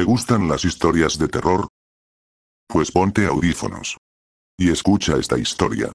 ¿Te gustan las historias de terror? Pues ponte audífonos. Y escucha esta historia.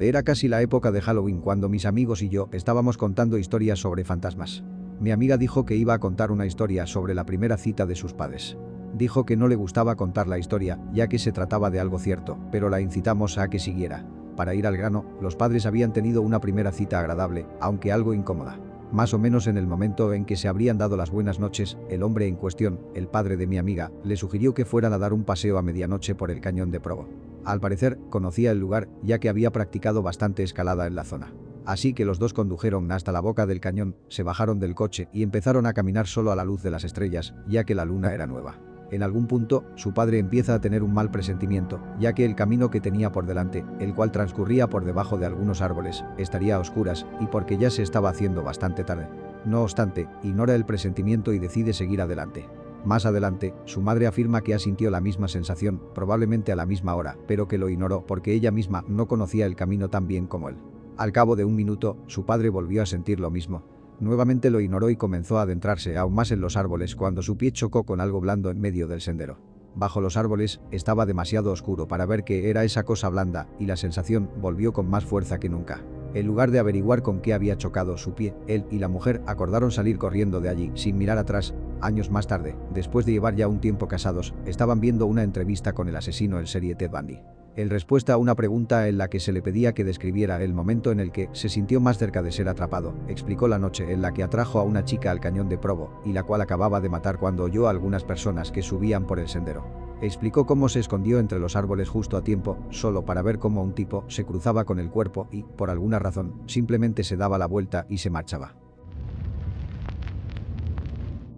Era casi la época de Halloween cuando mis amigos y yo estábamos contando historias sobre fantasmas. Mi amiga dijo que iba a contar una historia sobre la primera cita de sus padres. Dijo que no le gustaba contar la historia, ya que se trataba de algo cierto, pero la incitamos a que siguiera. Para ir al grano, los padres habían tenido una primera cita agradable, aunque algo incómoda. Más o menos en el momento en que se habrían dado las buenas noches, el hombre en cuestión, el padre de mi amiga, le sugirió que fueran a dar un paseo a medianoche por el cañón de Provo. Al parecer, conocía el lugar, ya que había practicado bastante escalada en la zona. Así que los dos condujeron hasta la boca del cañón, se bajaron del coche y empezaron a caminar solo a la luz de las estrellas, ya que la luna era nueva. En algún punto, su padre empieza a tener un mal presentimiento, ya que el camino que tenía por delante, el cual transcurría por debajo de algunos árboles, estaría a oscuras y porque ya se estaba haciendo bastante tarde. No obstante, ignora el presentimiento y decide seguir adelante. Más adelante, su madre afirma que asintió la misma sensación, probablemente a la misma hora, pero que lo ignoró porque ella misma no conocía el camino tan bien como él. Al cabo de un minuto, su padre volvió a sentir lo mismo, Nuevamente lo ignoró y comenzó a adentrarse aún más en los árboles cuando su pie chocó con algo blando en medio del sendero. Bajo los árboles, estaba demasiado oscuro para ver qué era esa cosa blanda, y la sensación volvió con más fuerza que nunca. En lugar de averiguar con qué había chocado su pie, él y la mujer acordaron salir corriendo de allí, sin mirar atrás. Años más tarde, después de llevar ya un tiempo casados, estaban viendo una entrevista con el asesino en serie Ted Bundy en respuesta a una pregunta en la que se le pedía que describiera el momento en el que se sintió más cerca de ser atrapado, explicó la noche en la que atrajo a una chica al cañón de Provo y la cual acababa de matar cuando oyó a algunas personas que subían por el sendero. Explicó cómo se escondió entre los árboles justo a tiempo, solo para ver cómo un tipo se cruzaba con el cuerpo y, por alguna razón, simplemente se daba la vuelta y se marchaba.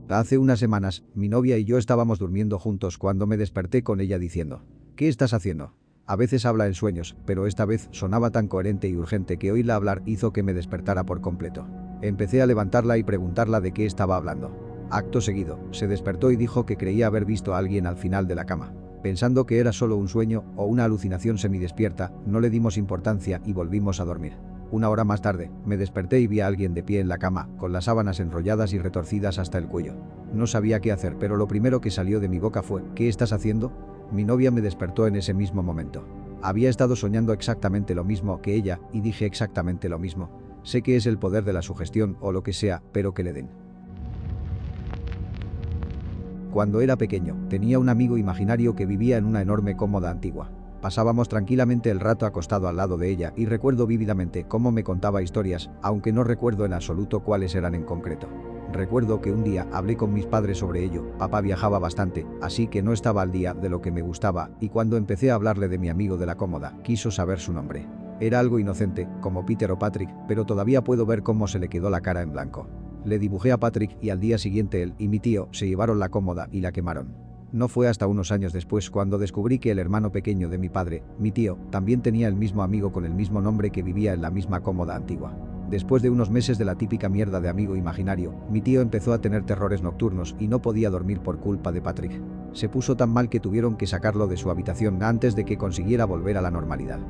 Hace unas semanas, mi novia y yo estábamos durmiendo juntos cuando me desperté con ella diciendo, ¿qué estás haciendo? A veces habla en sueños, pero esta vez sonaba tan coherente y urgente que oírla hablar hizo que me despertara por completo. Empecé a levantarla y preguntarla de qué estaba hablando. Acto seguido, se despertó y dijo que creía haber visto a alguien al final de la cama. Pensando que era solo un sueño o una alucinación semidespierta, no le dimos importancia y volvimos a dormir. Una hora más tarde, me desperté y vi a alguien de pie en la cama, con las sábanas enrolladas y retorcidas hasta el cuello. No sabía qué hacer, pero lo primero que salió de mi boca fue, ¿qué estás haciendo? Mi novia me despertó en ese mismo momento. Había estado soñando exactamente lo mismo que ella y dije exactamente lo mismo. Sé que es el poder de la sugestión o lo que sea, pero que le den. Cuando era pequeño, tenía un amigo imaginario que vivía en una enorme cómoda antigua. Pasábamos tranquilamente el rato acostado al lado de ella y recuerdo vívidamente cómo me contaba historias, aunque no recuerdo en absoluto cuáles eran en concreto. Recuerdo que un día hablé con mis padres sobre ello, papá viajaba bastante, así que no estaba al día de lo que me gustaba, y cuando empecé a hablarle de mi amigo de la cómoda, quiso saber su nombre. Era algo inocente, como Peter o Patrick, pero todavía puedo ver cómo se le quedó la cara en blanco. Le dibujé a Patrick y al día siguiente él y mi tío se llevaron la cómoda y la quemaron. No fue hasta unos años después cuando descubrí que el hermano pequeño de mi padre, mi tío, también tenía el mismo amigo con el mismo nombre que vivía en la misma cómoda antigua. Después de unos meses de la típica mierda de amigo imaginario, mi tío empezó a tener terrores nocturnos y no podía dormir por culpa de Patrick. Se puso tan mal que tuvieron que sacarlo de su habitación antes de que consiguiera volver a la normalidad.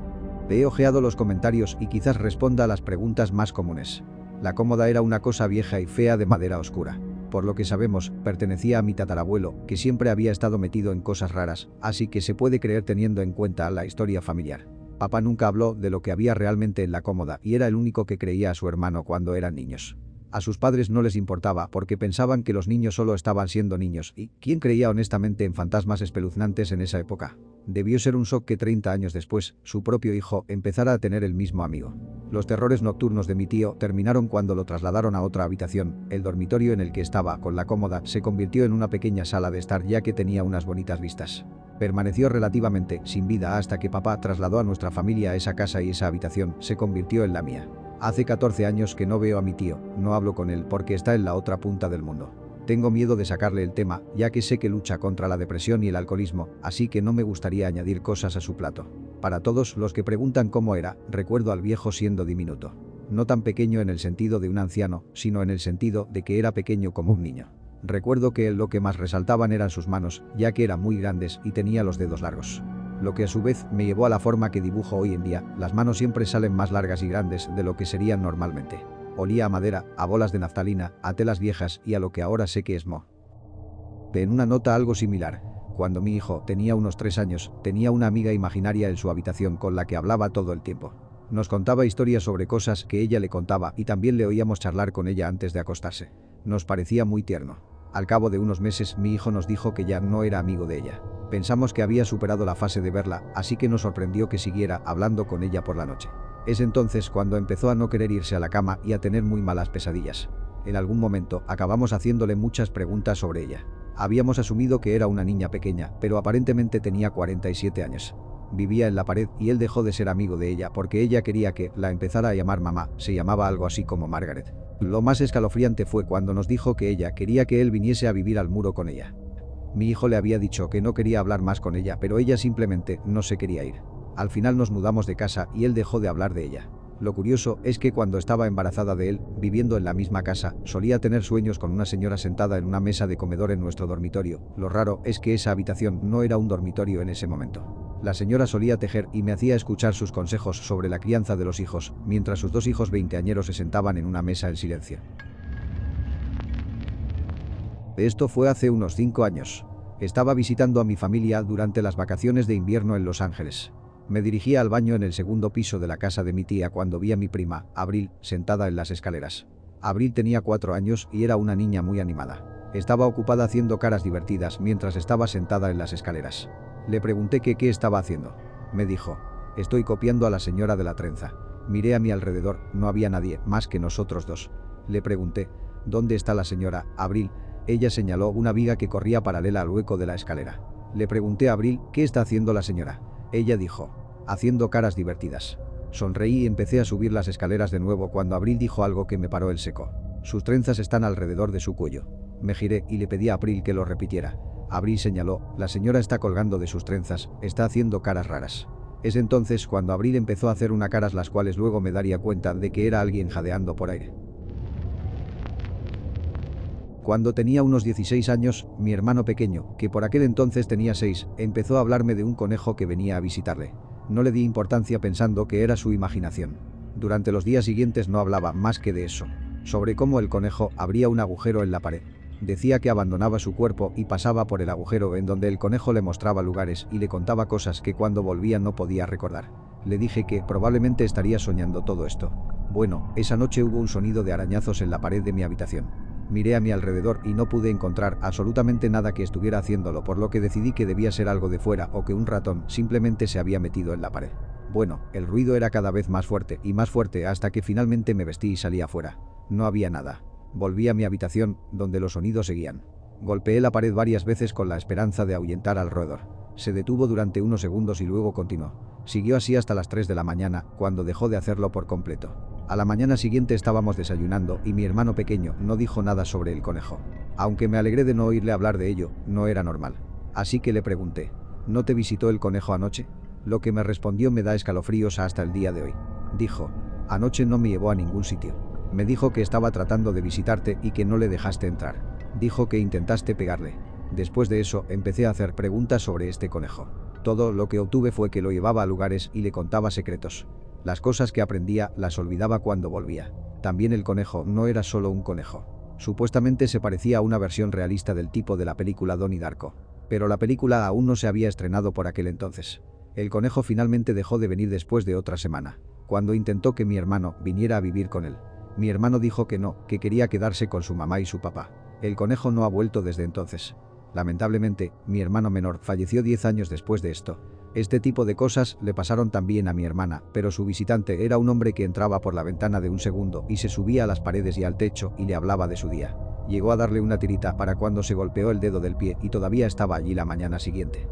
he ojeado los comentarios y quizás responda a las preguntas más comunes. La cómoda era una cosa vieja y fea de madera oscura. Por lo que sabemos, pertenecía a mi tatarabuelo, que siempre había estado metido en cosas raras, así que se puede creer teniendo en cuenta la historia familiar. Papá nunca habló de lo que había realmente en la cómoda y era el único que creía a su hermano cuando eran niños. A sus padres no les importaba porque pensaban que los niños solo estaban siendo niños y ¿quién creía honestamente en fantasmas espeluznantes en esa época? Debió ser un shock que 30 años después, su propio hijo empezara a tener el mismo amigo. Los terrores nocturnos de mi tío terminaron cuando lo trasladaron a otra habitación. El dormitorio en el que estaba, con la cómoda, se convirtió en una pequeña sala de estar ya que tenía unas bonitas vistas. Permaneció relativamente sin vida hasta que papá trasladó a nuestra familia a esa casa y esa habitación se convirtió en la mía. Hace 14 años que no veo a mi tío, no hablo con él porque está en la otra punta del mundo. Tengo miedo de sacarle el tema, ya que sé que lucha contra la depresión y el alcoholismo, así que no me gustaría añadir cosas a su plato. Para todos los que preguntan cómo era, recuerdo al viejo siendo diminuto. No tan pequeño en el sentido de un anciano, sino en el sentido de que era pequeño como un niño. Recuerdo que lo que más resaltaban eran sus manos, ya que eran muy grandes y tenía los dedos largos. Lo que a su vez me llevó a la forma que dibujo hoy en día, las manos siempre salen más largas y grandes de lo que serían normalmente. Olía a madera, a bolas de naftalina, a telas viejas y a lo que ahora sé que es mo. En una nota algo similar. Cuando mi hijo tenía unos tres años, tenía una amiga imaginaria en su habitación con la que hablaba todo el tiempo. Nos contaba historias sobre cosas que ella le contaba y también le oíamos charlar con ella antes de acostarse. Nos parecía muy tierno. Al cabo de unos meses mi hijo nos dijo que ya no era amigo de ella. Pensamos que había superado la fase de verla, así que nos sorprendió que siguiera hablando con ella por la noche. Es entonces cuando empezó a no querer irse a la cama y a tener muy malas pesadillas. En algún momento acabamos haciéndole muchas preguntas sobre ella. Habíamos asumido que era una niña pequeña, pero aparentemente tenía 47 años. Vivía en la pared y él dejó de ser amigo de ella porque ella quería que la empezara a llamar mamá, se llamaba algo así como Margaret. Lo más escalofriante fue cuando nos dijo que ella quería que él viniese a vivir al muro con ella. Mi hijo le había dicho que no quería hablar más con ella, pero ella simplemente no se quería ir. Al final nos mudamos de casa y él dejó de hablar de ella. Lo curioso es que cuando estaba embarazada de él, viviendo en la misma casa, solía tener sueños con una señora sentada en una mesa de comedor en nuestro dormitorio. Lo raro es que esa habitación no era un dormitorio en ese momento. La señora solía tejer y me hacía escuchar sus consejos sobre la crianza de los hijos, mientras sus dos hijos veinteañeros se sentaban en una mesa en silencio. Esto fue hace unos cinco años. Estaba visitando a mi familia durante las vacaciones de invierno en Los Ángeles. Me dirigía al baño en el segundo piso de la casa de mi tía cuando vi a mi prima, Abril, sentada en las escaleras. Abril tenía cuatro años y era una niña muy animada. Estaba ocupada haciendo caras divertidas mientras estaba sentada en las escaleras. Le pregunté qué estaba haciendo. Me dijo, estoy copiando a la señora de la trenza. Miré a mi alrededor, no había nadie más que nosotros dos. Le pregunté, ¿dónde está la señora, Abril? Ella señaló una viga que corría paralela al hueco de la escalera. Le pregunté a Abril, ¿qué está haciendo la señora? Ella dijo, haciendo caras divertidas. Sonreí y empecé a subir las escaleras de nuevo cuando Abril dijo algo que me paró el seco. Sus trenzas están alrededor de su cuello. Me giré y le pedí a Abril que lo repitiera. Abril señaló, la señora está colgando de sus trenzas, está haciendo caras raras. Es entonces cuando Abril empezó a hacer una caras las cuales luego me daría cuenta de que era alguien jadeando por aire. Cuando tenía unos 16 años, mi hermano pequeño, que por aquel entonces tenía 6, empezó a hablarme de un conejo que venía a visitarle. No le di importancia pensando que era su imaginación. Durante los días siguientes no hablaba más que de eso, sobre cómo el conejo abría un agujero en la pared. Decía que abandonaba su cuerpo y pasaba por el agujero en donde el conejo le mostraba lugares y le contaba cosas que cuando volvía no podía recordar. Le dije que probablemente estaría soñando todo esto. Bueno, esa noche hubo un sonido de arañazos en la pared de mi habitación. Miré a mi alrededor y no pude encontrar absolutamente nada que estuviera haciéndolo, por lo que decidí que debía ser algo de fuera o que un ratón simplemente se había metido en la pared. Bueno, el ruido era cada vez más fuerte y más fuerte hasta que finalmente me vestí y salí afuera. No había nada. Volví a mi habitación, donde los sonidos seguían. Golpeé la pared varias veces con la esperanza de ahuyentar al roedor. Se detuvo durante unos segundos y luego continuó. Siguió así hasta las 3 de la mañana, cuando dejó de hacerlo por completo. A la mañana siguiente estábamos desayunando y mi hermano pequeño no dijo nada sobre el conejo. Aunque me alegré de no oírle hablar de ello, no era normal. Así que le pregunté, ¿no te visitó el conejo anoche? Lo que me respondió me da escalofríos hasta el día de hoy. Dijo, anoche no me llevó a ningún sitio. Me dijo que estaba tratando de visitarte y que no le dejaste entrar. Dijo que intentaste pegarle. Después de eso empecé a hacer preguntas sobre este conejo. Todo lo que obtuve fue que lo llevaba a lugares y le contaba secretos. Las cosas que aprendía las olvidaba cuando volvía. También el conejo no era solo un conejo. Supuestamente se parecía a una versión realista del tipo de la película Donnie Darko. Pero la película aún no se había estrenado por aquel entonces. El conejo finalmente dejó de venir después de otra semana, cuando intentó que mi hermano viniera a vivir con él. Mi hermano dijo que no, que quería quedarse con su mamá y su papá. El conejo no ha vuelto desde entonces. Lamentablemente, mi hermano menor falleció 10 años después de esto, este tipo de cosas le pasaron también a mi hermana, pero su visitante era un hombre que entraba por la ventana de un segundo y se subía a las paredes y al techo y le hablaba de su día. Llegó a darle una tirita para cuando se golpeó el dedo del pie y todavía estaba allí la mañana siguiente.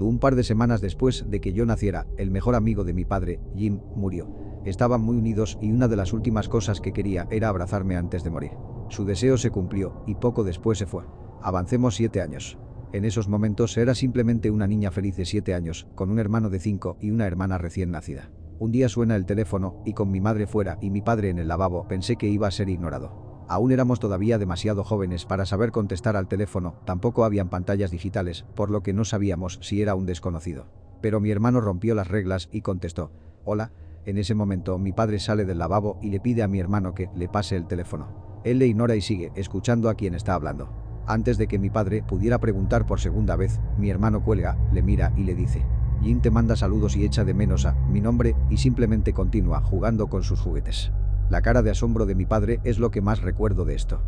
Un par de semanas después de que yo naciera, el mejor amigo de mi padre, Jim, murió. Estaban muy unidos y una de las últimas cosas que quería era abrazarme antes de morir. Su deseo se cumplió y poco después se fue. Avancemos siete años. En esos momentos era simplemente una niña feliz de 7 años, con un hermano de 5 y una hermana recién nacida. Un día suena el teléfono y con mi madre fuera y mi padre en el lavabo pensé que iba a ser ignorado. Aún éramos todavía demasiado jóvenes para saber contestar al teléfono, tampoco habían pantallas digitales, por lo que no sabíamos si era un desconocido. Pero mi hermano rompió las reglas y contestó, Hola, En ese momento mi padre sale del lavabo y le pide a mi hermano que le pase el teléfono. Él le ignora y sigue, escuchando a quien está hablando. Antes de que mi padre pudiera preguntar por segunda vez, mi hermano cuelga, le mira y le dice, Jin te manda saludos y echa de menos a mi nombre y simplemente continúa jugando con sus juguetes. La cara de asombro de mi padre es lo que más recuerdo de esto.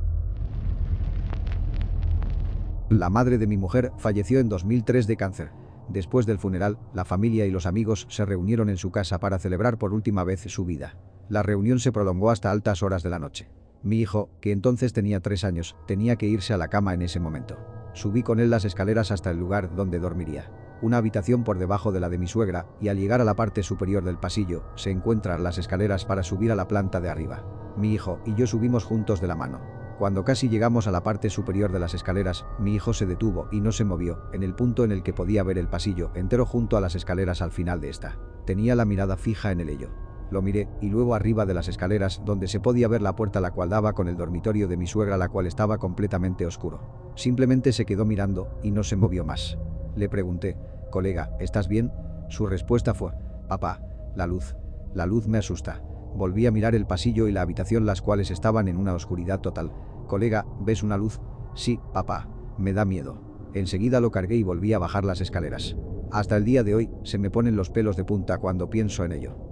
La madre de mi mujer falleció en 2003 de cáncer. Después del funeral, la familia y los amigos se reunieron en su casa para celebrar por última vez su vida. La reunión se prolongó hasta altas horas de la noche. Mi hijo, que entonces tenía tres años, tenía que irse a la cama en ese momento. Subí con él las escaleras hasta el lugar donde dormiría. Una habitación por debajo de la de mi suegra, y al llegar a la parte superior del pasillo, se encuentran las escaleras para subir a la planta de arriba. Mi hijo y yo subimos juntos de la mano. Cuando casi llegamos a la parte superior de las escaleras, mi hijo se detuvo y no se movió, en el punto en el que podía ver el pasillo entero junto a las escaleras al final de esta. Tenía la mirada fija en el ello. Lo miré, y luego arriba de las escaleras, donde se podía ver la puerta la cual daba con el dormitorio de mi suegra la cual estaba completamente oscuro. Simplemente se quedó mirando, y no se movió más. Le pregunté, colega, ¿estás bien? Su respuesta fue, papá, la luz. La luz me asusta. Volví a mirar el pasillo y la habitación las cuales estaban en una oscuridad total. Colega, ¿ves una luz? Sí, papá. Me da miedo. Enseguida lo cargué y volví a bajar las escaleras. Hasta el día de hoy, se me ponen los pelos de punta cuando pienso en ello.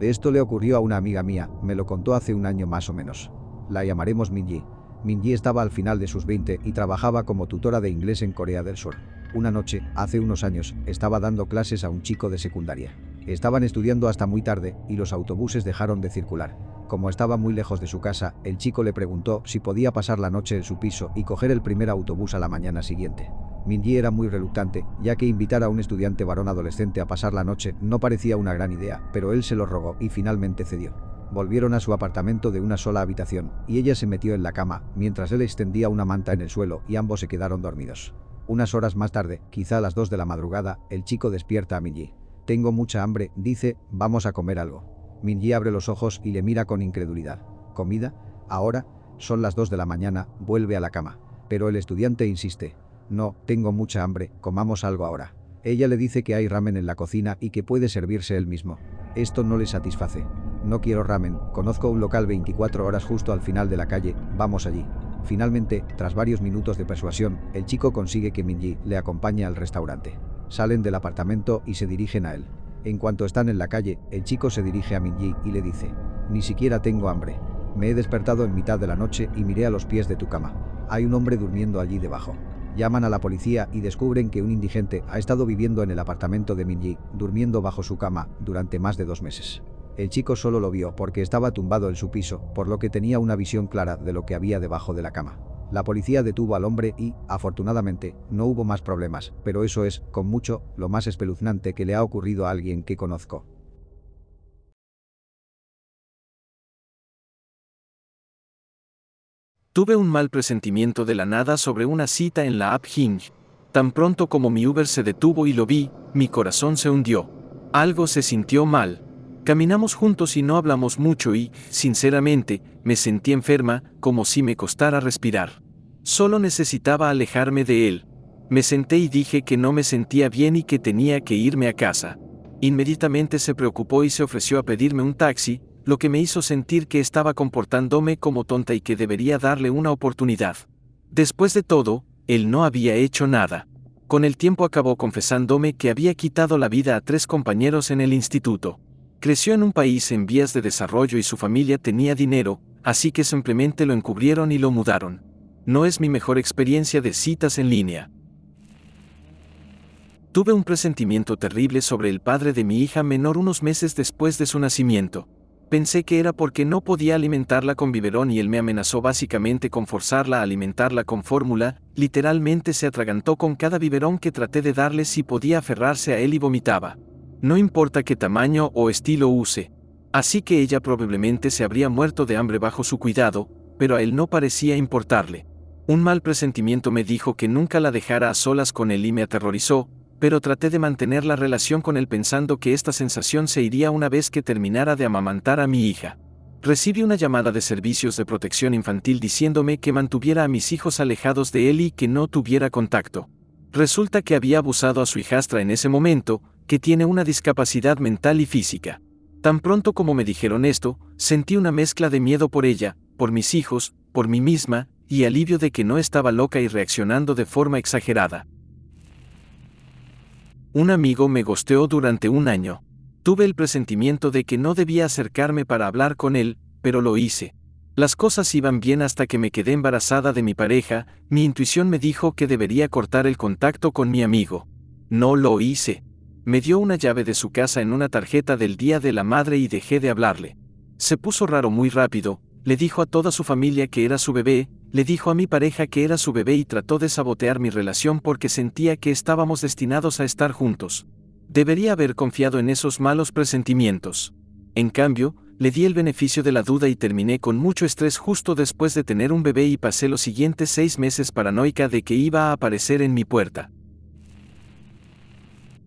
Esto le ocurrió a una amiga mía, me lo contó hace un año más o menos. La llamaremos Minji. Minji estaba al final de sus 20 y trabajaba como tutora de inglés en Corea del Sur. Una noche, hace unos años, estaba dando clases a un chico de secundaria. Estaban estudiando hasta muy tarde y los autobuses dejaron de circular. Como estaba muy lejos de su casa, el chico le preguntó si podía pasar la noche en su piso y coger el primer autobús a la mañana siguiente. Minji era muy reluctante, ya que invitar a un estudiante varón adolescente a pasar la noche no parecía una gran idea, pero él se lo rogó y finalmente cedió. Volvieron a su apartamento de una sola habitación, y ella se metió en la cama, mientras él extendía una manta en el suelo y ambos se quedaron dormidos. Unas horas más tarde, quizá a las 2 de la madrugada, el chico despierta a Minji. Tengo mucha hambre, dice, vamos a comer algo. Minji abre los ojos y le mira con incredulidad. ¿Comida? ¿Ahora? Son las 2 de la mañana, vuelve a la cama. Pero el estudiante insiste. No, tengo mucha hambre, comamos algo ahora. Ella le dice que hay ramen en la cocina y que puede servirse él mismo. Esto no le satisface. No quiero ramen, conozco un local 24 horas justo al final de la calle, vamos allí. Finalmente, tras varios minutos de persuasión, el chico consigue que Minji le acompañe al restaurante. Salen del apartamento y se dirigen a él. En cuanto están en la calle, el chico se dirige a Minji y le dice, ni siquiera tengo hambre. Me he despertado en mitad de la noche y miré a los pies de tu cama. Hay un hombre durmiendo allí debajo. Llaman a la policía y descubren que un indigente ha estado viviendo en el apartamento de Minji, durmiendo bajo su cama, durante más de dos meses. El chico solo lo vio porque estaba tumbado en su piso, por lo que tenía una visión clara de lo que había debajo de la cama. La policía detuvo al hombre y, afortunadamente, no hubo más problemas, pero eso es, con mucho, lo más espeluznante que le ha ocurrido a alguien que conozco. Tuve un mal presentimiento de la nada sobre una cita en la app Hinge. Tan pronto como mi Uber se detuvo y lo vi, mi corazón se hundió. Algo se sintió mal. Caminamos juntos y no hablamos mucho y, sinceramente, me sentí enferma, como si me costara respirar. Solo necesitaba alejarme de él. Me senté y dije que no me sentía bien y que tenía que irme a casa. Inmediatamente se preocupó y se ofreció a pedirme un taxi, lo que me hizo sentir que estaba comportándome como tonta y que debería darle una oportunidad. Después de todo, él no había hecho nada. Con el tiempo acabó confesándome que había quitado la vida a tres compañeros en el instituto. Creció en un país en vías de desarrollo y su familia tenía dinero, así que simplemente lo encubrieron y lo mudaron. No es mi mejor experiencia de citas en línea. Tuve un presentimiento terrible sobre el padre de mi hija menor unos meses después de su nacimiento. Pensé que era porque no podía alimentarla con biberón y él me amenazó básicamente con forzarla a alimentarla con fórmula, literalmente se atragantó con cada biberón que traté de darle si podía aferrarse a él y vomitaba no importa qué tamaño o estilo use. Así que ella probablemente se habría muerto de hambre bajo su cuidado, pero a él no parecía importarle. Un mal presentimiento me dijo que nunca la dejara a solas con él y me aterrorizó, pero traté de mantener la relación con él pensando que esta sensación se iría una vez que terminara de amamantar a mi hija. Recibí una llamada de servicios de protección infantil diciéndome que mantuviera a mis hijos alejados de él y que no tuviera contacto. Resulta que había abusado a su hijastra en ese momento, que tiene una discapacidad mental y física. Tan pronto como me dijeron esto, sentí una mezcla de miedo por ella, por mis hijos, por mí misma, y alivio de que no estaba loca y reaccionando de forma exagerada. Un amigo me gosteó durante un año. Tuve el presentimiento de que no debía acercarme para hablar con él, pero lo hice. Las cosas iban bien hasta que me quedé embarazada de mi pareja, mi intuición me dijo que debería cortar el contacto con mi amigo. No lo hice. Me dio una llave de su casa en una tarjeta del Día de la Madre y dejé de hablarle. Se puso raro muy rápido, le dijo a toda su familia que era su bebé, le dijo a mi pareja que era su bebé y trató de sabotear mi relación porque sentía que estábamos destinados a estar juntos. Debería haber confiado en esos malos presentimientos. En cambio, le di el beneficio de la duda y terminé con mucho estrés justo después de tener un bebé y pasé los siguientes seis meses paranoica de que iba a aparecer en mi puerta.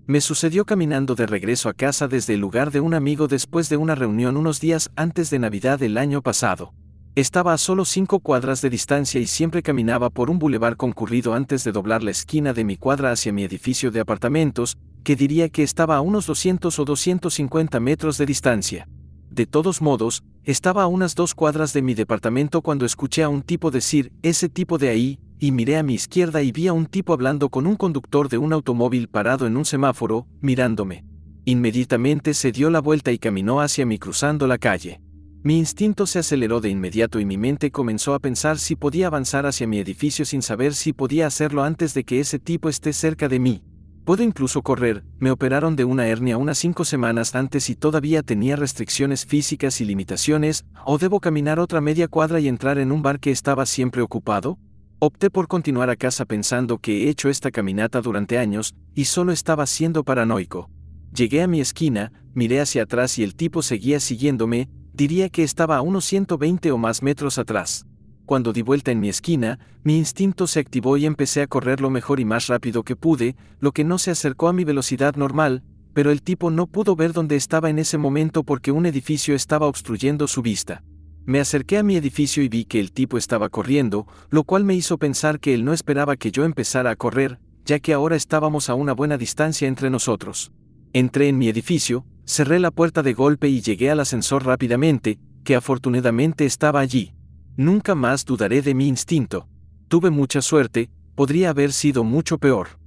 Me sucedió caminando de regreso a casa desde el lugar de un amigo después de una reunión unos días antes de Navidad del año pasado. Estaba a solo cinco cuadras de distancia y siempre caminaba por un bulevar concurrido antes de doblar la esquina de mi cuadra hacia mi edificio de apartamentos, que diría que estaba a unos 200 o 250 metros de distancia. De todos modos, estaba a unas dos cuadras de mi departamento cuando escuché a un tipo decir, ese tipo de ahí, y miré a mi izquierda y vi a un tipo hablando con un conductor de un automóvil parado en un semáforo, mirándome. Inmediatamente se dio la vuelta y caminó hacia mí cruzando la calle. Mi instinto se aceleró de inmediato y mi mente comenzó a pensar si podía avanzar hacia mi edificio sin saber si podía hacerlo antes de que ese tipo esté cerca de mí. Puedo incluso correr, me operaron de una hernia unas cinco semanas antes y todavía tenía restricciones físicas y limitaciones, o debo caminar otra media cuadra y entrar en un bar que estaba siempre ocupado? Opté por continuar a casa pensando que he hecho esta caminata durante años, y solo estaba siendo paranoico. Llegué a mi esquina, miré hacia atrás y el tipo seguía siguiéndome, diría que estaba a unos 120 o más metros atrás. Cuando di vuelta en mi esquina, mi instinto se activó y empecé a correr lo mejor y más rápido que pude, lo que no se acercó a mi velocidad normal, pero el tipo no pudo ver dónde estaba en ese momento porque un edificio estaba obstruyendo su vista. Me acerqué a mi edificio y vi que el tipo estaba corriendo, lo cual me hizo pensar que él no esperaba que yo empezara a correr, ya que ahora estábamos a una buena distancia entre nosotros. Entré en mi edificio, cerré la puerta de golpe y llegué al ascensor rápidamente, que afortunadamente estaba allí. Nunca más dudaré de mi instinto. Tuve mucha suerte, podría haber sido mucho peor.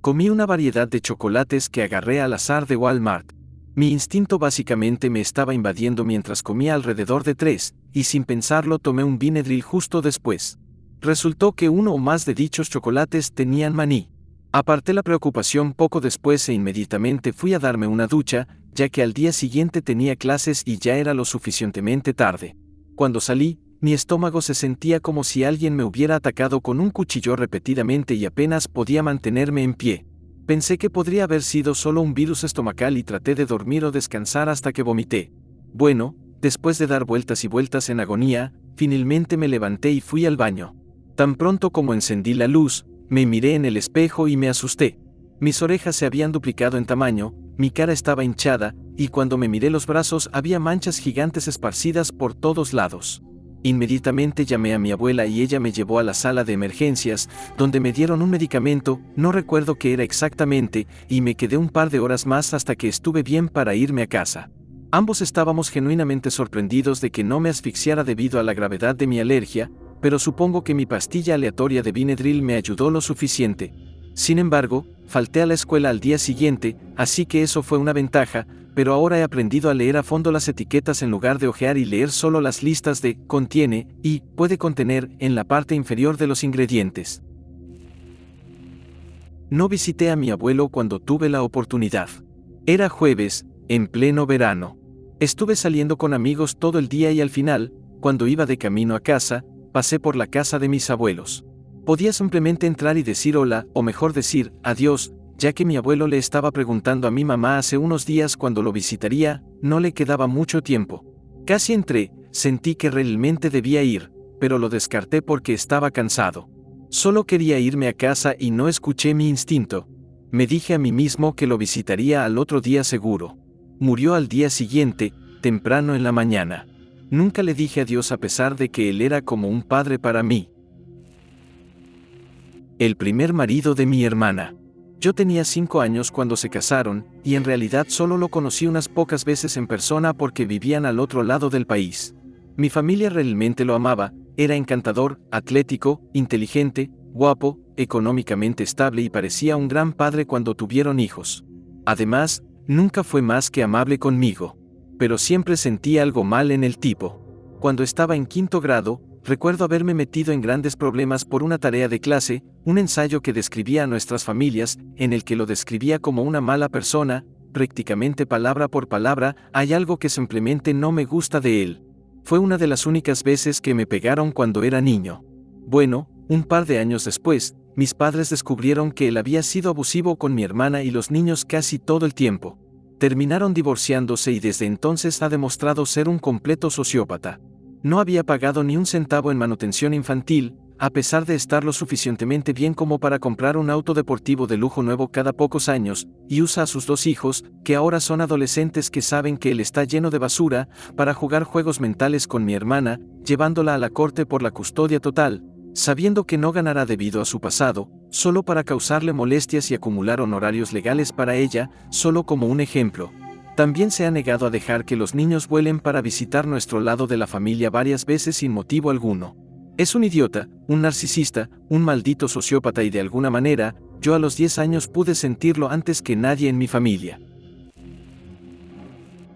Comí una variedad de chocolates que agarré al azar de Walmart. Mi instinto básicamente me estaba invadiendo mientras comía alrededor de tres, y sin pensarlo tomé un Benadryl justo después. Resultó que uno o más de dichos chocolates tenían maní. Aparté la preocupación poco después e inmediatamente fui a darme una ducha, ya que al día siguiente tenía clases y ya era lo suficientemente tarde. Cuando salí, mi estómago se sentía como si alguien me hubiera atacado con un cuchillo repetidamente y apenas podía mantenerme en pie. Pensé que podría haber sido solo un virus estomacal y traté de dormir o descansar hasta que vomité. Bueno, después de dar vueltas y vueltas en agonía, finalmente me levanté y fui al baño. Tan pronto como encendí la luz, me miré en el espejo y me asusté. Mis orejas se habían duplicado en tamaño, mi cara estaba hinchada, y cuando me miré los brazos había manchas gigantes esparcidas por todos lados. Inmediatamente llamé a mi abuela y ella me llevó a la sala de emergencias, donde me dieron un medicamento, no recuerdo qué era exactamente, y me quedé un par de horas más hasta que estuve bien para irme a casa. Ambos estábamos genuinamente sorprendidos de que no me asfixiara debido a la gravedad de mi alergia, pero supongo que mi pastilla aleatoria de Benadryl me ayudó lo suficiente. Sin embargo, falté a la escuela al día siguiente, así que eso fue una ventaja, pero ahora he aprendido a leer a fondo las etiquetas en lugar de ojear y leer solo las listas de contiene y puede contener en la parte inferior de los ingredientes. No visité a mi abuelo cuando tuve la oportunidad. Era jueves, en pleno verano. Estuve saliendo con amigos todo el día y al final, cuando iba de camino a casa, pasé por la casa de mis abuelos. Podía simplemente entrar y decir hola, o mejor decir, adiós, ya que mi abuelo le estaba preguntando a mi mamá hace unos días cuando lo visitaría, no le quedaba mucho tiempo. Casi entré, sentí que realmente debía ir, pero lo descarté porque estaba cansado. Solo quería irme a casa y no escuché mi instinto. Me dije a mí mismo que lo visitaría al otro día seguro. Murió al día siguiente, temprano en la mañana. Nunca le dije adiós a pesar de que él era como un padre para mí. El primer marido de mi hermana. Yo tenía cinco años cuando se casaron, y en realidad solo lo conocí unas pocas veces en persona porque vivían al otro lado del país. Mi familia realmente lo amaba, era encantador, atlético, inteligente, guapo, económicamente estable y parecía un gran padre cuando tuvieron hijos. Además, nunca fue más que amable conmigo. Pero siempre sentí algo mal en el tipo. Cuando estaba en quinto grado, recuerdo haberme metido en grandes problemas por una tarea de clase, un ensayo que describía a nuestras familias, en el que lo describía como una mala persona, prácticamente palabra por palabra, hay algo que simplemente no me gusta de él. Fue una de las únicas veces que me pegaron cuando era niño. Bueno, un par de años después, mis padres descubrieron que él había sido abusivo con mi hermana y los niños casi todo el tiempo. Terminaron divorciándose y desde entonces ha demostrado ser un completo sociópata. No había pagado ni un centavo en manutención infantil, a pesar de estar lo suficientemente bien como para comprar un auto deportivo de lujo nuevo cada pocos años, y usa a sus dos hijos, que ahora son adolescentes que saben que él está lleno de basura, para jugar juegos mentales con mi hermana, llevándola a la corte por la custodia total, sabiendo que no ganará debido a su pasado, solo para causarle molestias y acumular honorarios legales para ella, solo como un ejemplo. También se ha negado a dejar que los niños vuelen para visitar nuestro lado de la familia varias veces sin motivo alguno. Es un idiota, un narcisista, un maldito sociópata y de alguna manera, yo a los 10 años pude sentirlo antes que nadie en mi familia.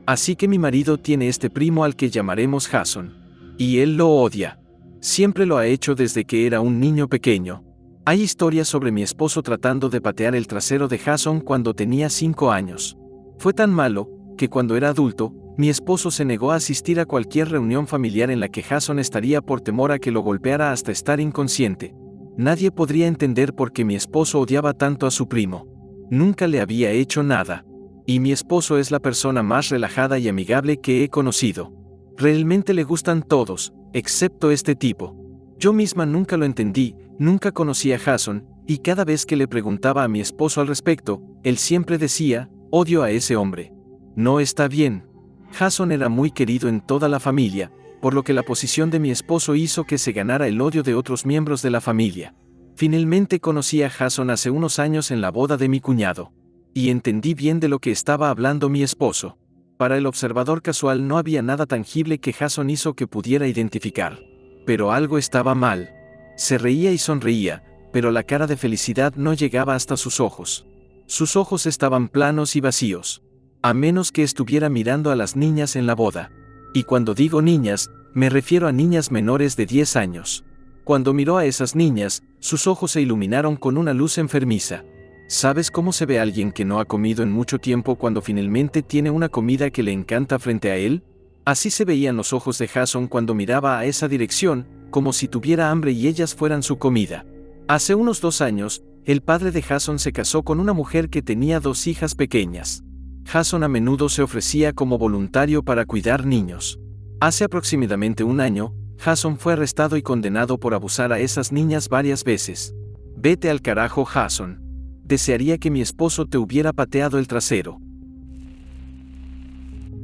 Así que mi marido tiene este primo al que llamaremos Jason. Y él lo odia. Siempre lo ha hecho desde que era un niño pequeño. Hay historias sobre mi esposo tratando de patear el trasero de Jason cuando tenía 5 años. Fue tan malo, que cuando era adulto, mi esposo se negó a asistir a cualquier reunión familiar en la que Jason estaría por temor a que lo golpeara hasta estar inconsciente. Nadie podría entender por qué mi esposo odiaba tanto a su primo. Nunca le había hecho nada. Y mi esposo es la persona más relajada y amigable que he conocido. Realmente le gustan todos, excepto este tipo. Yo misma nunca lo entendí, nunca conocí a Jason, y cada vez que le preguntaba a mi esposo al respecto, él siempre decía, Odio a ese hombre. No está bien. Jason era muy querido en toda la familia, por lo que la posición de mi esposo hizo que se ganara el odio de otros miembros de la familia. Finalmente conocí a Jason hace unos años en la boda de mi cuñado. Y entendí bien de lo que estaba hablando mi esposo. Para el observador casual no había nada tangible que Jason hizo que pudiera identificar. Pero algo estaba mal. Se reía y sonreía, pero la cara de felicidad no llegaba hasta sus ojos. Sus ojos estaban planos y vacíos. A menos que estuviera mirando a las niñas en la boda. Y cuando digo niñas, me refiero a niñas menores de 10 años. Cuando miró a esas niñas, sus ojos se iluminaron con una luz enfermiza. ¿Sabes cómo se ve alguien que no ha comido en mucho tiempo cuando finalmente tiene una comida que le encanta frente a él? Así se veían los ojos de Jason cuando miraba a esa dirección, como si tuviera hambre y ellas fueran su comida. Hace unos dos años, el padre de Jason se casó con una mujer que tenía dos hijas pequeñas. Jason a menudo se ofrecía como voluntario para cuidar niños. Hace aproximadamente un año, Jason fue arrestado y condenado por abusar a esas niñas varias veces. Vete al carajo, Jason. Desearía que mi esposo te hubiera pateado el trasero.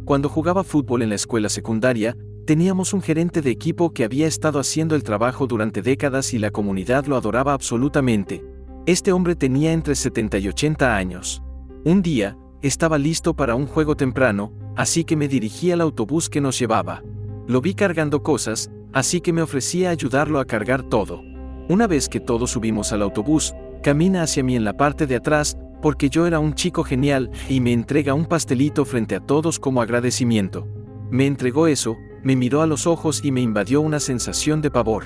Cuando jugaba fútbol en la escuela secundaria, teníamos un gerente de equipo que había estado haciendo el trabajo durante décadas y la comunidad lo adoraba absolutamente, este hombre tenía entre 70 y 80 años. Un día, estaba listo para un juego temprano, así que me dirigí al autobús que nos llevaba. Lo vi cargando cosas, así que me ofrecí a ayudarlo a cargar todo. Una vez que todos subimos al autobús, camina hacia mí en la parte de atrás, porque yo era un chico genial, y me entrega un pastelito frente a todos como agradecimiento. Me entregó eso, me miró a los ojos y me invadió una sensación de pavor.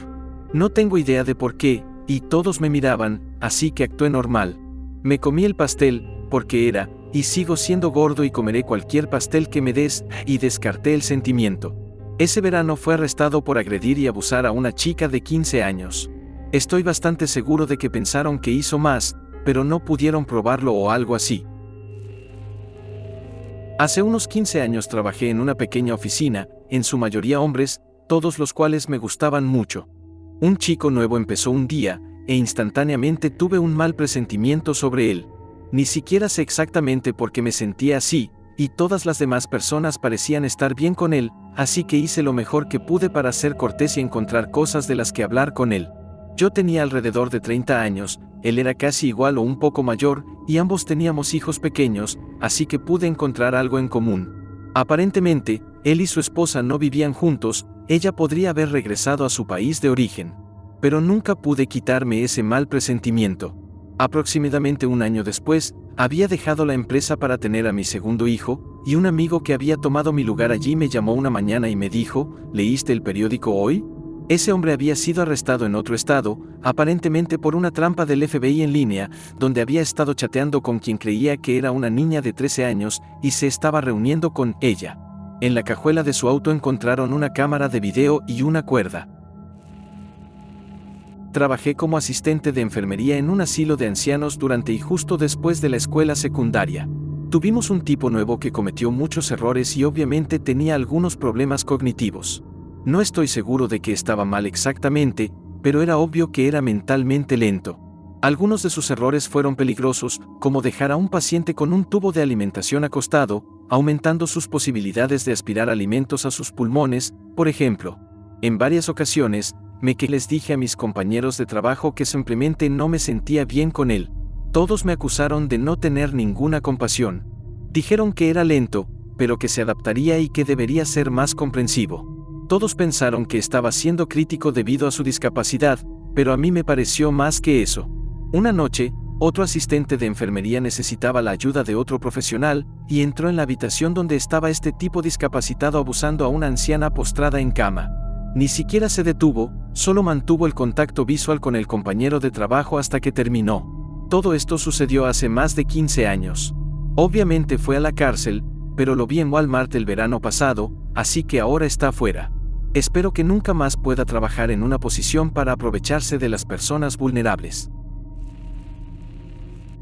No tengo idea de por qué, y todos me miraban, así que actué normal. Me comí el pastel, porque era, y sigo siendo gordo y comeré cualquier pastel que me des, y descarté el sentimiento. Ese verano fue arrestado por agredir y abusar a una chica de 15 años. Estoy bastante seguro de que pensaron que hizo más, pero no pudieron probarlo o algo así. Hace unos 15 años trabajé en una pequeña oficina, en su mayoría hombres, todos los cuales me gustaban mucho. Un chico nuevo empezó un día, e instantáneamente tuve un mal presentimiento sobre él. Ni siquiera sé exactamente por qué me sentía así, y todas las demás personas parecían estar bien con él, así que hice lo mejor que pude para ser cortés y encontrar cosas de las que hablar con él. Yo tenía alrededor de 30 años, él era casi igual o un poco mayor, y ambos teníamos hijos pequeños, así que pude encontrar algo en común. Aparentemente, él y su esposa no vivían juntos, ella podría haber regresado a su país de origen. Pero nunca pude quitarme ese mal presentimiento. Aproximadamente un año después, había dejado la empresa para tener a mi segundo hijo, y un amigo que había tomado mi lugar allí me llamó una mañana y me dijo, ¿leíste el periódico hoy? Ese hombre había sido arrestado en otro estado, aparentemente por una trampa del FBI en línea, donde había estado chateando con quien creía que era una niña de 13 años y se estaba reuniendo con ella. En la cajuela de su auto encontraron una cámara de video y una cuerda. Trabajé como asistente de enfermería en un asilo de ancianos durante y justo después de la escuela secundaria. Tuvimos un tipo nuevo que cometió muchos errores y obviamente tenía algunos problemas cognitivos. No estoy seguro de que estaba mal exactamente, pero era obvio que era mentalmente lento. Algunos de sus errores fueron peligrosos, como dejar a un paciente con un tubo de alimentación acostado, aumentando sus posibilidades de aspirar alimentos a sus pulmones, por ejemplo. En varias ocasiones, me que les dije a mis compañeros de trabajo que simplemente no me sentía bien con él. Todos me acusaron de no tener ninguna compasión. Dijeron que era lento, pero que se adaptaría y que debería ser más comprensivo. Todos pensaron que estaba siendo crítico debido a su discapacidad, pero a mí me pareció más que eso. Una noche, otro asistente de enfermería necesitaba la ayuda de otro profesional, y entró en la habitación donde estaba este tipo discapacitado abusando a una anciana postrada en cama. Ni siquiera se detuvo, solo mantuvo el contacto visual con el compañero de trabajo hasta que terminó. Todo esto sucedió hace más de 15 años. Obviamente fue a la cárcel, pero lo vi en Walmart el verano pasado, así que ahora está afuera. Espero que nunca más pueda trabajar en una posición para aprovecharse de las personas vulnerables.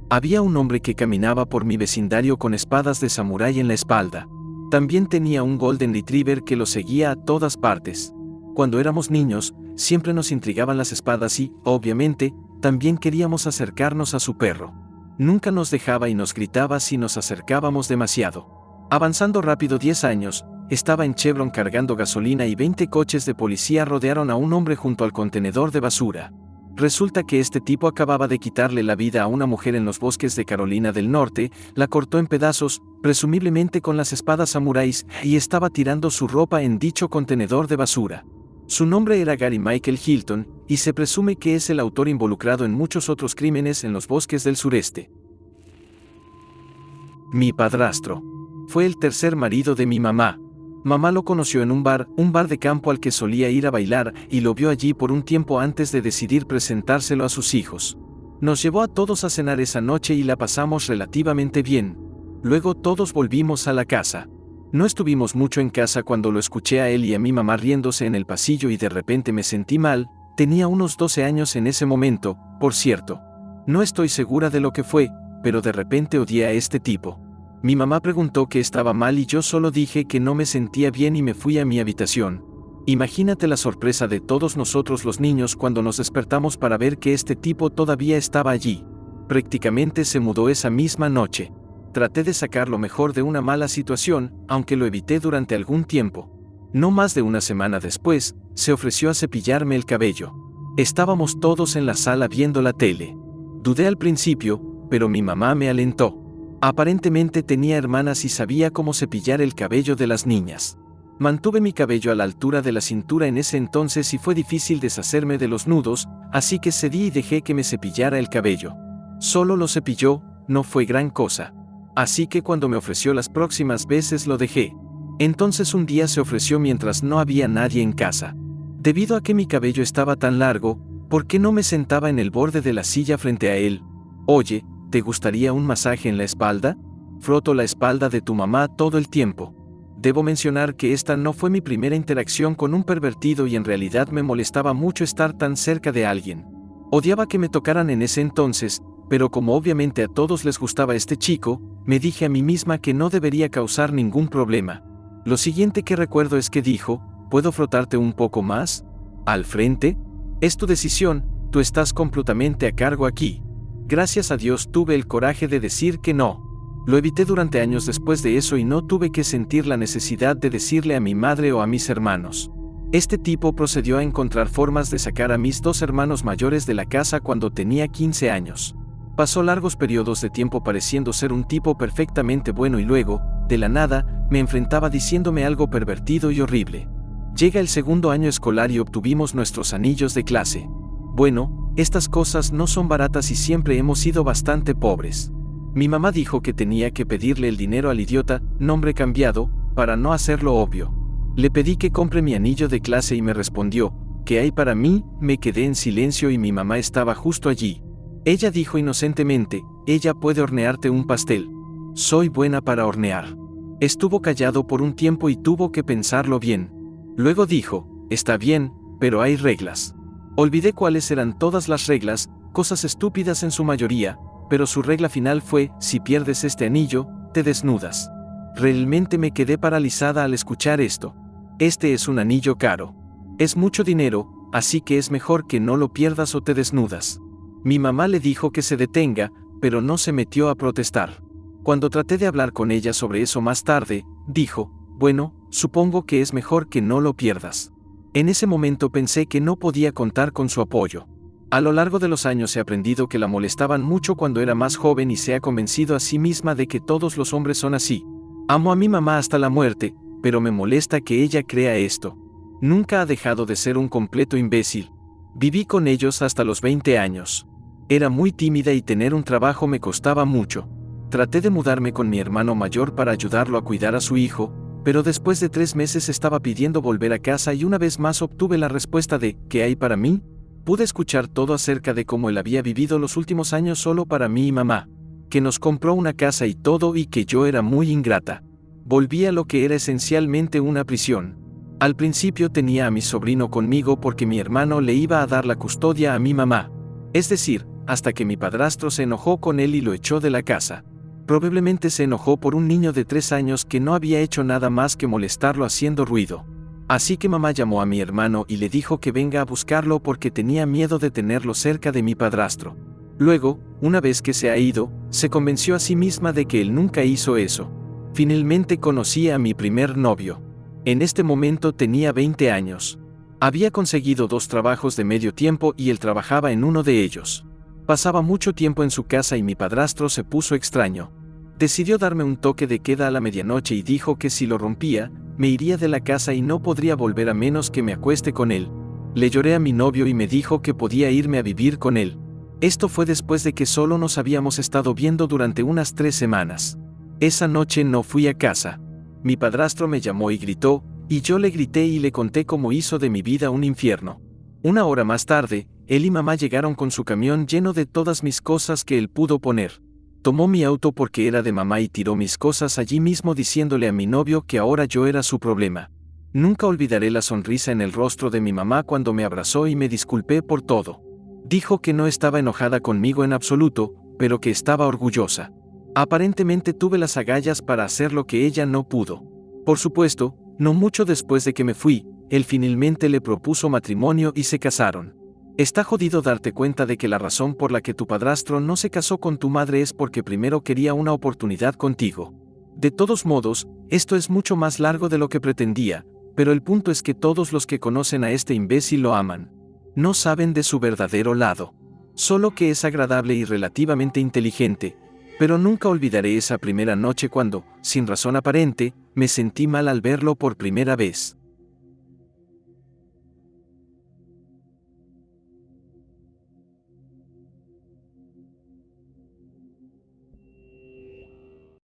Había un hombre que caminaba por mi vecindario con espadas de samurái en la espalda. También tenía un Golden Retriever que lo seguía a todas partes. Cuando éramos niños, siempre nos intrigaban las espadas y, obviamente, también queríamos acercarnos a su perro. Nunca nos dejaba y nos gritaba si nos acercábamos demasiado. Avanzando rápido 10 años, estaba en Chevron cargando gasolina y 20 coches de policía rodearon a un hombre junto al contenedor de basura. Resulta que este tipo acababa de quitarle la vida a una mujer en los bosques de Carolina del Norte, la cortó en pedazos, presumiblemente con las espadas samuráis, y estaba tirando su ropa en dicho contenedor de basura. Su nombre era Gary Michael Hilton, y se presume que es el autor involucrado en muchos otros crímenes en los bosques del sureste. Mi padrastro. Fue el tercer marido de mi mamá, Mamá lo conoció en un bar, un bar de campo al que solía ir a bailar, y lo vio allí por un tiempo antes de decidir presentárselo a sus hijos. Nos llevó a todos a cenar esa noche y la pasamos relativamente bien. Luego todos volvimos a la casa. No estuvimos mucho en casa cuando lo escuché a él y a mi mamá riéndose en el pasillo y de repente me sentí mal, tenía unos 12 años en ese momento, por cierto. No estoy segura de lo que fue, pero de repente odié a este tipo. Mi mamá preguntó que estaba mal y yo solo dije que no me sentía bien y me fui a mi habitación. Imagínate la sorpresa de todos nosotros los niños cuando nos despertamos para ver que este tipo todavía estaba allí. Prácticamente se mudó esa misma noche. Traté de sacar lo mejor de una mala situación, aunque lo evité durante algún tiempo. No más de una semana después, se ofreció a cepillarme el cabello. Estábamos todos en la sala viendo la tele. Dudé al principio, pero mi mamá me alentó. Aparentemente tenía hermanas y sabía cómo cepillar el cabello de las niñas. Mantuve mi cabello a la altura de la cintura en ese entonces y fue difícil deshacerme de los nudos, así que cedí y dejé que me cepillara el cabello. Solo lo cepilló, no fue gran cosa. Así que cuando me ofreció las próximas veces lo dejé. Entonces un día se ofreció mientras no había nadie en casa. Debido a que mi cabello estaba tan largo, ¿por qué no me sentaba en el borde de la silla frente a él? Oye, ¿Te gustaría un masaje en la espalda? Froto la espalda de tu mamá todo el tiempo. Debo mencionar que esta no fue mi primera interacción con un pervertido y en realidad me molestaba mucho estar tan cerca de alguien. Odiaba que me tocaran en ese entonces, pero como obviamente a todos les gustaba este chico, me dije a mí misma que no debería causar ningún problema. Lo siguiente que recuerdo es que dijo, ¿puedo frotarte un poco más? ¿Al frente? Es tu decisión, tú estás completamente a cargo aquí. Gracias a Dios tuve el coraje de decir que no. Lo evité durante años después de eso y no tuve que sentir la necesidad de decirle a mi madre o a mis hermanos. Este tipo procedió a encontrar formas de sacar a mis dos hermanos mayores de la casa cuando tenía 15 años. Pasó largos periodos de tiempo pareciendo ser un tipo perfectamente bueno y luego, de la nada, me enfrentaba diciéndome algo pervertido y horrible. Llega el segundo año escolar y obtuvimos nuestros anillos de clase. Bueno, estas cosas no son baratas y siempre hemos sido bastante pobres. Mi mamá dijo que tenía que pedirle el dinero al idiota, nombre cambiado, para no hacerlo obvio. Le pedí que compre mi anillo de clase y me respondió, ¿qué hay para mí? Me quedé en silencio y mi mamá estaba justo allí. Ella dijo inocentemente, ella puede hornearte un pastel. Soy buena para hornear. Estuvo callado por un tiempo y tuvo que pensarlo bien. Luego dijo, está bien, pero hay reglas. Olvidé cuáles eran todas las reglas, cosas estúpidas en su mayoría, pero su regla final fue, si pierdes este anillo, te desnudas. Realmente me quedé paralizada al escuchar esto. Este es un anillo caro. Es mucho dinero, así que es mejor que no lo pierdas o te desnudas. Mi mamá le dijo que se detenga, pero no se metió a protestar. Cuando traté de hablar con ella sobre eso más tarde, dijo, bueno, supongo que es mejor que no lo pierdas. En ese momento pensé que no podía contar con su apoyo. A lo largo de los años he aprendido que la molestaban mucho cuando era más joven y se ha convencido a sí misma de que todos los hombres son así. Amo a mi mamá hasta la muerte, pero me molesta que ella crea esto. Nunca ha dejado de ser un completo imbécil. Viví con ellos hasta los 20 años. Era muy tímida y tener un trabajo me costaba mucho. Traté de mudarme con mi hermano mayor para ayudarlo a cuidar a su hijo, pero después de tres meses estaba pidiendo volver a casa y una vez más obtuve la respuesta de ¿qué hay para mí? Pude escuchar todo acerca de cómo él había vivido los últimos años solo para mí y mamá, que nos compró una casa y todo y que yo era muy ingrata. Volví a lo que era esencialmente una prisión. Al principio tenía a mi sobrino conmigo porque mi hermano le iba a dar la custodia a mi mamá. Es decir, hasta que mi padrastro se enojó con él y lo echó de la casa. Probablemente se enojó por un niño de tres años que no había hecho nada más que molestarlo haciendo ruido. Así que mamá llamó a mi hermano y le dijo que venga a buscarlo porque tenía miedo de tenerlo cerca de mi padrastro. Luego, una vez que se ha ido, se convenció a sí misma de que él nunca hizo eso. Finalmente conocí a mi primer novio. En este momento tenía 20 años. Había conseguido dos trabajos de medio tiempo y él trabajaba en uno de ellos. Pasaba mucho tiempo en su casa y mi padrastro se puso extraño. Decidió darme un toque de queda a la medianoche y dijo que si lo rompía, me iría de la casa y no podría volver a menos que me acueste con él. Le lloré a mi novio y me dijo que podía irme a vivir con él. Esto fue después de que solo nos habíamos estado viendo durante unas tres semanas. Esa noche no fui a casa. Mi padrastro me llamó y gritó, y yo le grité y le conté cómo hizo de mi vida un infierno. Una hora más tarde, él y mamá llegaron con su camión lleno de todas mis cosas que él pudo poner. Tomó mi auto porque era de mamá y tiró mis cosas allí mismo diciéndole a mi novio que ahora yo era su problema. Nunca olvidaré la sonrisa en el rostro de mi mamá cuando me abrazó y me disculpé por todo. Dijo que no estaba enojada conmigo en absoluto, pero que estaba orgullosa. Aparentemente tuve las agallas para hacer lo que ella no pudo. Por supuesto, no mucho después de que me fui, él finalmente le propuso matrimonio y se casaron. Está jodido darte cuenta de que la razón por la que tu padrastro no se casó con tu madre es porque primero quería una oportunidad contigo. De todos modos, esto es mucho más largo de lo que pretendía, pero el punto es que todos los que conocen a este imbécil lo aman. No saben de su verdadero lado. Solo que es agradable y relativamente inteligente, pero nunca olvidaré esa primera noche cuando, sin razón aparente, me sentí mal al verlo por primera vez.